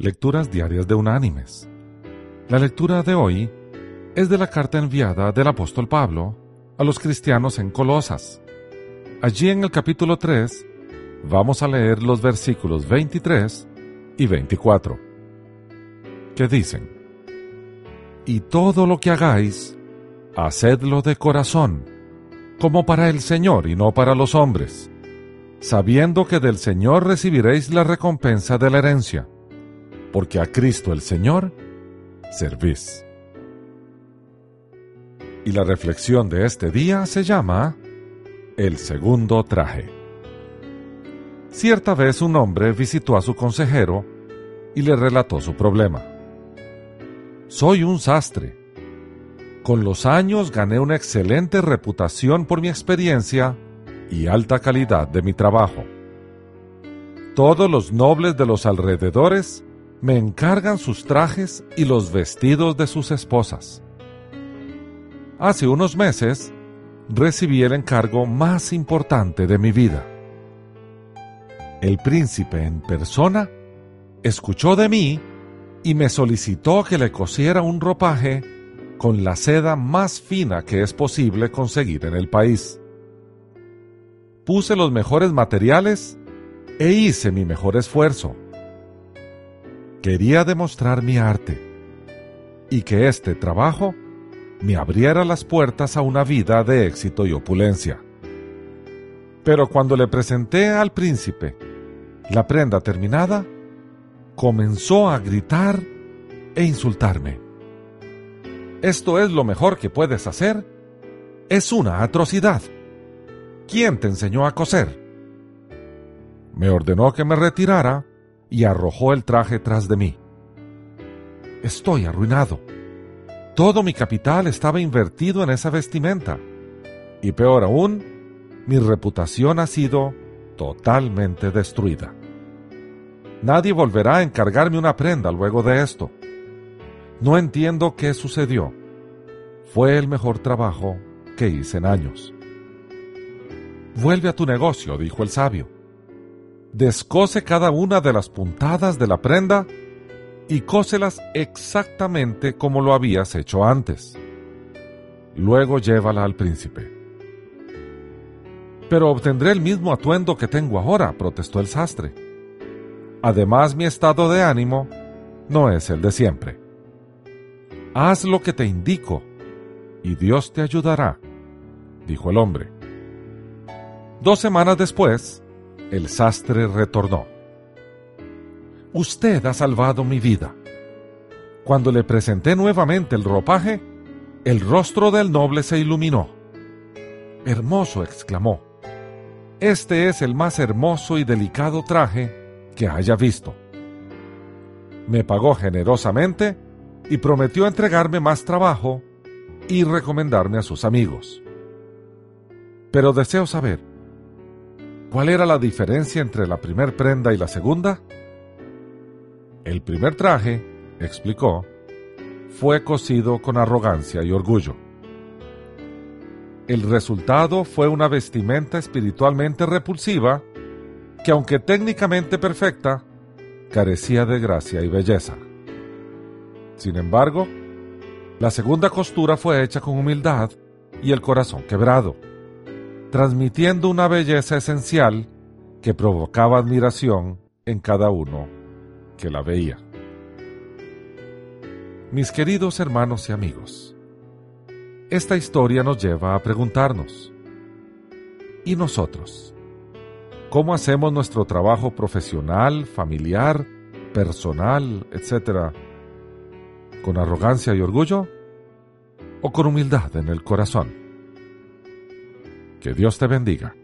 Lecturas Diarias de Unánimes. La lectura de hoy es de la carta enviada del apóstol Pablo a los cristianos en Colosas. Allí en el capítulo 3 vamos a leer los versículos 23 y 24, que dicen, Y todo lo que hagáis, hacedlo de corazón, como para el Señor y no para los hombres, sabiendo que del Señor recibiréis la recompensa de la herencia porque a Cristo el Señor servís. Y la reflexión de este día se llama El segundo traje. Cierta vez un hombre visitó a su consejero y le relató su problema. Soy un sastre. Con los años gané una excelente reputación por mi experiencia y alta calidad de mi trabajo. Todos los nobles de los alrededores me encargan sus trajes y los vestidos de sus esposas. Hace unos meses recibí el encargo más importante de mi vida. El príncipe en persona escuchó de mí y me solicitó que le cosiera un ropaje con la seda más fina que es posible conseguir en el país. Puse los mejores materiales e hice mi mejor esfuerzo quería demostrar mi arte y que este trabajo me abriera las puertas a una vida de éxito y opulencia. Pero cuando le presenté al príncipe la prenda terminada, comenzó a gritar e insultarme. Esto es lo mejor que puedes hacer. Es una atrocidad. ¿Quién te enseñó a coser? Me ordenó que me retirara y arrojó el traje tras de mí. Estoy arruinado. Todo mi capital estaba invertido en esa vestimenta. Y peor aún, mi reputación ha sido totalmente destruida. Nadie volverá a encargarme una prenda luego de esto. No entiendo qué sucedió. Fue el mejor trabajo que hice en años. Vuelve a tu negocio, dijo el sabio descose cada una de las puntadas de la prenda y cóselas exactamente como lo habías hecho antes. Luego llévala al príncipe. Pero obtendré el mismo atuendo que tengo ahora, protestó el sastre. Además, mi estado de ánimo no es el de siempre. Haz lo que te indico, y Dios te ayudará, dijo el hombre. Dos semanas después, el sastre retornó. Usted ha salvado mi vida. Cuando le presenté nuevamente el ropaje, el rostro del noble se iluminó. Hermoso, exclamó. Este es el más hermoso y delicado traje que haya visto. Me pagó generosamente y prometió entregarme más trabajo y recomendarme a sus amigos. Pero deseo saber, ¿Cuál era la diferencia entre la primer prenda y la segunda? El primer traje, explicó, fue cosido con arrogancia y orgullo. El resultado fue una vestimenta espiritualmente repulsiva que aunque técnicamente perfecta, carecía de gracia y belleza. Sin embargo, la segunda costura fue hecha con humildad y el corazón quebrado transmitiendo una belleza esencial que provocaba admiración en cada uno que la veía. Mis queridos hermanos y amigos, esta historia nos lleva a preguntarnos, ¿y nosotros? ¿Cómo hacemos nuestro trabajo profesional, familiar, personal, etcétera? ¿Con arrogancia y orgullo? ¿O con humildad en el corazón? Que Dios te bendiga.